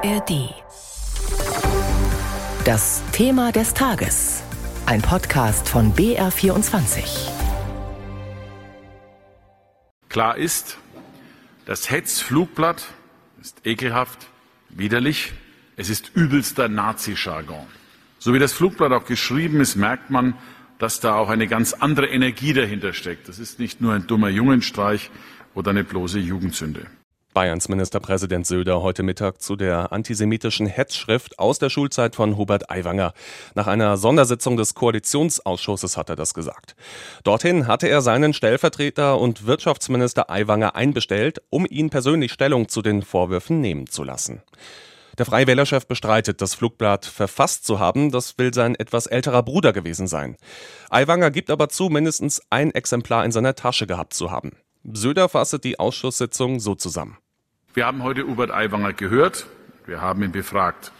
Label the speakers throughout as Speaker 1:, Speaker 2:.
Speaker 1: ARD. Das Thema des Tages. Ein Podcast von BR24.
Speaker 2: Klar ist, das Hetzflugblatt ist ekelhaft, widerlich, es ist übelster Nazi-Jargon. So wie das Flugblatt auch geschrieben ist, merkt man, dass da auch eine ganz andere Energie dahinter steckt. Das ist nicht nur ein dummer Jungenstreich oder eine bloße Jugendsünde.
Speaker 3: Bayerns Ministerpräsident Söder heute Mittag zu der antisemitischen Hetzschrift aus der Schulzeit von Hubert Aiwanger. Nach einer Sondersitzung des Koalitionsausschusses hat er das gesagt. Dorthin hatte er seinen Stellvertreter und Wirtschaftsminister Aiwanger einbestellt, um ihn persönlich Stellung zu den Vorwürfen nehmen zu lassen. Der Freie Wählerchef bestreitet, das Flugblatt verfasst zu haben. Das will sein etwas älterer Bruder gewesen sein. Aiwanger gibt aber zu, mindestens ein Exemplar in seiner Tasche gehabt zu haben. Söder fasste die Ausschusssitzung so zusammen.
Speaker 2: Wir haben heute Hubert Aiwanger gehört. Wir haben ihn befragt.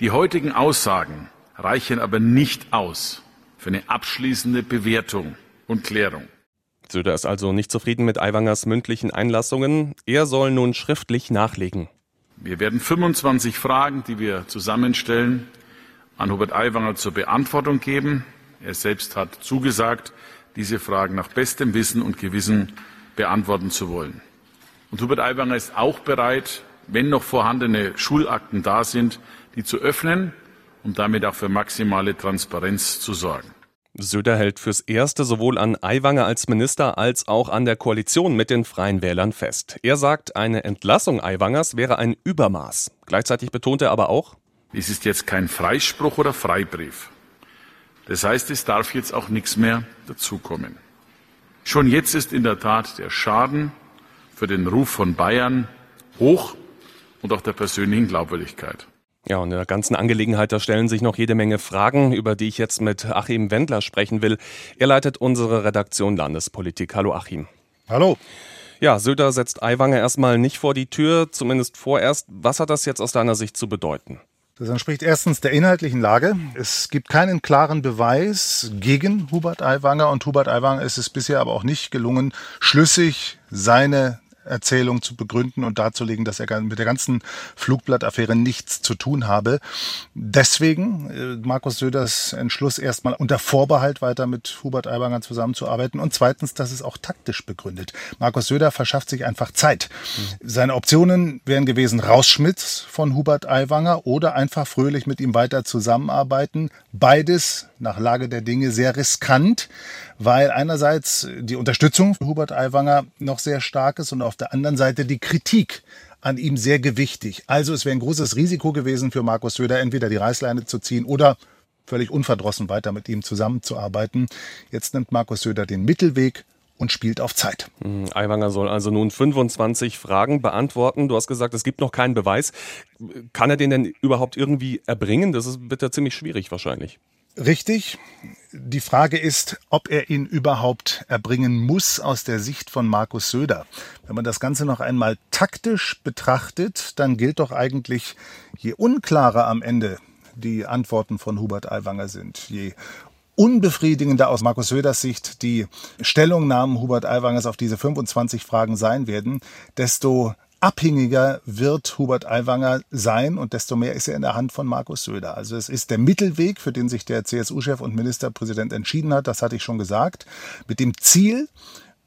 Speaker 2: Die heutigen Aussagen reichen aber nicht aus für eine abschließende Bewertung und Klärung.
Speaker 3: Söder ist also nicht zufrieden mit Aiwangers mündlichen Einlassungen. Er soll nun schriftlich nachlegen.
Speaker 2: Wir werden 25 Fragen, die wir zusammenstellen, an Hubert Aiwanger zur Beantwortung geben. Er selbst hat zugesagt, diese Fragen nach bestem Wissen und Gewissen beantworten zu wollen. Und Hubert Aiwanger ist auch bereit, wenn noch vorhandene Schulakten da sind, die zu öffnen, um damit auch für maximale Transparenz zu sorgen.
Speaker 3: Söder hält fürs Erste sowohl an Aiwanger als Minister als auch an der Koalition mit den Freien Wählern fest. Er sagt, eine Entlassung Aiwangers wäre ein Übermaß. Gleichzeitig betont er aber auch,
Speaker 2: es ist jetzt kein Freispruch oder Freibrief. Das heißt, es darf jetzt auch nichts mehr dazukommen. Schon jetzt ist in der Tat der Schaden für den Ruf von Bayern hoch und auch der persönlichen Glaubwürdigkeit.
Speaker 3: Ja, und in der ganzen Angelegenheit, da stellen sich noch jede Menge Fragen, über die ich jetzt mit Achim Wendler sprechen will. Er leitet unsere Redaktion Landespolitik. Hallo Achim.
Speaker 4: Hallo.
Speaker 3: Ja, Söder setzt Aiwanger erstmal nicht vor die Tür, zumindest vorerst. Was hat das jetzt aus deiner Sicht zu bedeuten?
Speaker 4: Das entspricht erstens der inhaltlichen Lage. Es gibt keinen klaren Beweis gegen Hubert Aiwanger und Hubert Aiwanger ist es bisher aber auch nicht gelungen, schlüssig seine Erzählung zu begründen und darzulegen, dass er mit der ganzen Flugblattaffäre nichts zu tun habe. Deswegen äh, Markus Söders Entschluss erstmal unter Vorbehalt weiter mit Hubert Aiwanger zusammenzuarbeiten und zweitens, das ist auch taktisch begründet. Markus Söder verschafft sich einfach Zeit. Mhm. Seine Optionen wären gewesen Rausschmidt von Hubert Aiwanger oder einfach fröhlich mit ihm weiter zusammenarbeiten. Beides nach Lage der Dinge sehr riskant, weil einerseits die Unterstützung für Hubert Aiwanger noch sehr stark ist und auf der anderen Seite die Kritik an ihm sehr gewichtig. Also es wäre ein großes Risiko gewesen für Markus Söder, entweder die Reißleine zu ziehen oder völlig unverdrossen weiter mit ihm zusammenzuarbeiten. Jetzt nimmt Markus Söder den Mittelweg und spielt auf Zeit.
Speaker 3: Hm, Aiwanger soll also nun 25 Fragen beantworten. Du hast gesagt, es gibt noch keinen Beweis. Kann er den denn überhaupt irgendwie erbringen? Das wird ja ziemlich schwierig wahrscheinlich.
Speaker 4: Richtig. Die Frage ist, ob er ihn überhaupt erbringen muss aus der Sicht von Markus Söder. Wenn man das Ganze noch einmal taktisch betrachtet, dann gilt doch eigentlich, je unklarer am Ende die Antworten von Hubert Aiwanger sind, je unbefriedigender aus Markus Söders Sicht die Stellungnahmen Hubert Aiwangers auf diese 25 Fragen sein werden, desto abhängiger wird Hubert Aiwanger sein und desto mehr ist er in der Hand von Markus Söder. Also es ist der Mittelweg, für den sich der CSU-Chef und Ministerpräsident entschieden hat, das hatte ich schon gesagt, mit dem Ziel,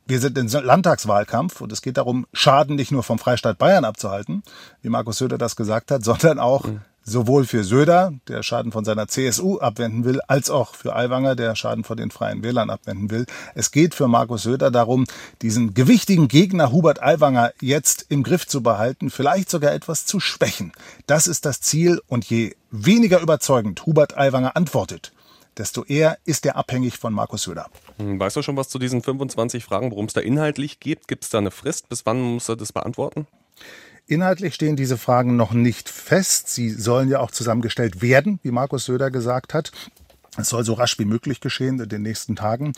Speaker 4: wir sind im Landtagswahlkampf und es geht darum, Schaden nicht nur vom Freistaat Bayern abzuhalten, wie Markus Söder das gesagt hat, sondern auch mhm sowohl für Söder, der Schaden von seiner CSU abwenden will, als auch für Aiwanger, der Schaden von den Freien Wählern abwenden will. Es geht für Markus Söder darum, diesen gewichtigen Gegner Hubert Aiwanger jetzt im Griff zu behalten, vielleicht sogar etwas zu schwächen. Das ist das Ziel und je weniger überzeugend Hubert Aiwanger antwortet, desto eher ist er abhängig von Markus Söder.
Speaker 3: Hm, weißt du schon was zu diesen 25 Fragen, worum es da inhaltlich geht? Gibt es da eine Frist? Bis wann muss er das beantworten?
Speaker 4: Inhaltlich stehen diese Fragen noch nicht fest. Sie sollen ja auch zusammengestellt werden, wie Markus Söder gesagt hat. Es soll so rasch wie möglich geschehen in den nächsten Tagen.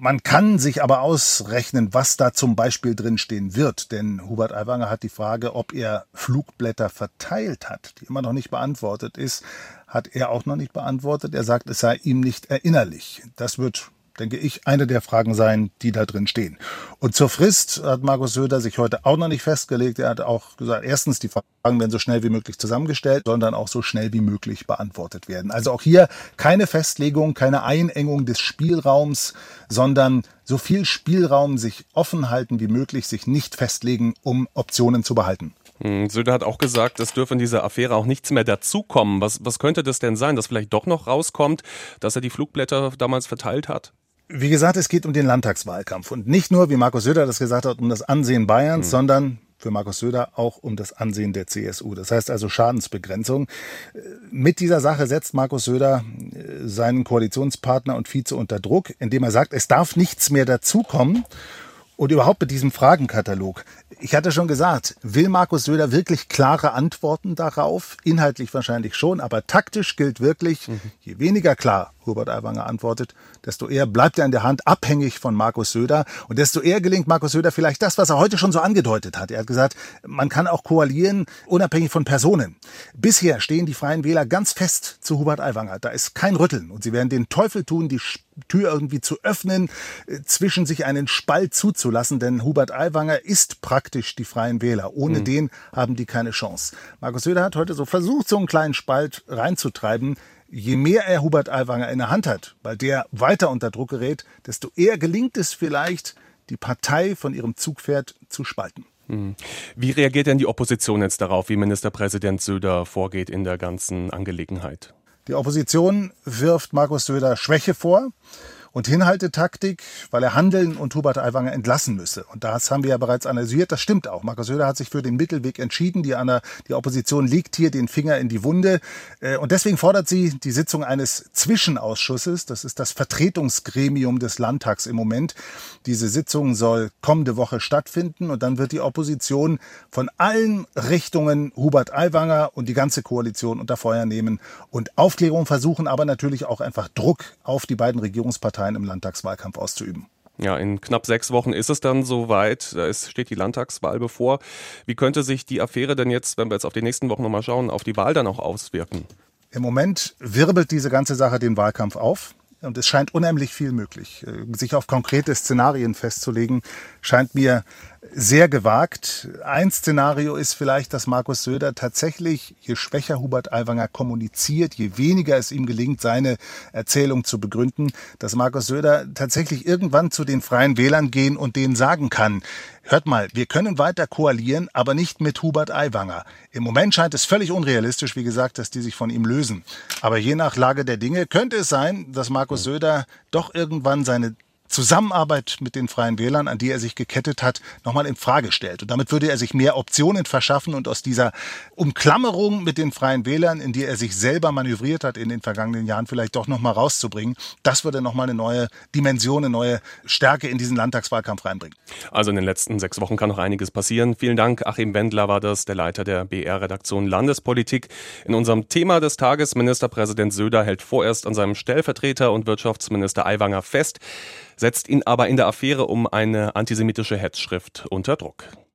Speaker 4: Man kann sich aber ausrechnen, was da zum Beispiel drinstehen wird. Denn Hubert Aiwanger hat die Frage, ob er Flugblätter verteilt hat, die immer noch nicht beantwortet ist, hat er auch noch nicht beantwortet. Er sagt, es sei ihm nicht erinnerlich. Das wird denke ich, eine der Fragen sein, die da drin stehen. Und zur Frist hat Markus Söder sich heute auch noch nicht festgelegt. Er hat auch gesagt, erstens, die Fragen werden so schnell wie möglich zusammengestellt, sondern auch so schnell wie möglich beantwortet werden. Also auch hier keine Festlegung, keine Einengung des Spielraums, sondern so viel Spielraum sich offen halten wie möglich, sich nicht festlegen, um Optionen zu behalten.
Speaker 3: Hm, Söder hat auch gesagt, es dürfe in dieser Affäre auch nichts mehr dazukommen. Was, was könnte das denn sein, dass vielleicht doch noch rauskommt, dass er die Flugblätter damals verteilt hat?
Speaker 4: Wie gesagt, es geht um den Landtagswahlkampf und nicht nur, wie Markus Söder das gesagt hat, um das Ansehen Bayerns, mhm. sondern für Markus Söder auch um das Ansehen der CSU. Das heißt also Schadensbegrenzung. Mit dieser Sache setzt Markus Söder äh, seinen Koalitionspartner und Vize unter Druck, indem er sagt, es darf nichts mehr dazukommen. Und überhaupt mit diesem Fragenkatalog. Ich hatte schon gesagt, will Markus Söder wirklich klare Antworten darauf? Inhaltlich wahrscheinlich schon, aber taktisch gilt wirklich, mhm. je weniger klar Hubert Aiwanger antwortet, desto eher bleibt er in der Hand abhängig von Markus Söder und desto eher gelingt Markus Söder vielleicht das, was er heute schon so angedeutet hat. Er hat gesagt, man kann auch koalieren, unabhängig von Personen. Bisher stehen die Freien Wähler ganz fest zu Hubert Aiwanger. Da ist kein Rütteln und sie werden den Teufel tun, die Tür irgendwie zu öffnen, äh, zwischen sich einen Spalt zuzulassen, denn Hubert Aiwanger ist praktisch die Freien Wähler. Ohne mhm. den haben die keine Chance. Markus Söder hat heute so versucht, so einen kleinen Spalt reinzutreiben je mehr er Hubert Aiwanger in der Hand hat, weil der weiter unter Druck gerät, desto eher gelingt es vielleicht, die Partei von ihrem Zugpferd zu spalten.
Speaker 3: Hm. Wie reagiert denn die Opposition jetzt darauf, wie Ministerpräsident Söder vorgeht in der ganzen Angelegenheit?
Speaker 4: Die Opposition wirft Markus Söder Schwäche vor und Hinhaltetaktik, weil er handeln und Hubert Aiwanger entlassen müsse. Und das haben wir ja bereits analysiert. Das stimmt auch. Markus Söder hat sich für den Mittelweg entschieden. Die, die Opposition legt hier den Finger in die Wunde. Äh, und deswegen fordert sie die Sitzung eines Zwischenausschusses. Das ist das Vertretungsgremium des Landtags im Moment. Diese Sitzung soll kommende Woche stattfinden. Und dann wird die Opposition von allen Richtungen Hubert Aiwanger und die ganze Koalition unter Feuer nehmen und Aufklärung versuchen, aber natürlich auch einfach Druck auf die beiden Regierungsparteien Parteien im Landtagswahlkampf auszuüben.
Speaker 3: Ja, in knapp sechs Wochen ist es dann soweit. Da ist, steht die Landtagswahl bevor. Wie könnte sich die Affäre denn jetzt, wenn wir jetzt auf die nächsten Wochen nochmal schauen, auf die Wahl dann auch auswirken?
Speaker 4: Im Moment wirbelt diese ganze Sache den Wahlkampf auf. Und es scheint unheimlich viel möglich. Sich auf konkrete Szenarien festzulegen, scheint mir sehr gewagt. Ein Szenario ist vielleicht, dass Markus Söder tatsächlich, je schwächer Hubert Aiwanger kommuniziert, je weniger es ihm gelingt, seine Erzählung zu begründen, dass Markus Söder tatsächlich irgendwann zu den Freien Wählern gehen und denen sagen kann, hört mal, wir können weiter koalieren, aber nicht mit Hubert Aiwanger. Im Moment scheint es völlig unrealistisch, wie gesagt, dass die sich von ihm lösen. Aber je nach Lage der Dinge könnte es sein, dass Markus Söder doch irgendwann seine Zusammenarbeit mit den Freien Wählern, an die er sich gekettet hat, nochmal in Frage stellt. Und damit würde er sich mehr Optionen verschaffen und aus dieser Umklammerung mit den Freien Wählern, in die er sich selber manövriert hat in den vergangenen Jahren, vielleicht doch nochmal rauszubringen. Das würde nochmal eine neue Dimension, eine neue Stärke in diesen Landtagswahlkampf reinbringen.
Speaker 3: Also in den letzten sechs Wochen kann noch einiges passieren. Vielen Dank. Achim Wendler war das, der Leiter der BR-Redaktion Landespolitik. In unserem Thema des Tages, Ministerpräsident Söder hält vorerst an seinem Stellvertreter und Wirtschaftsminister Aiwanger fest setzt ihn aber in der Affäre um eine antisemitische Hetzschrift unter Druck.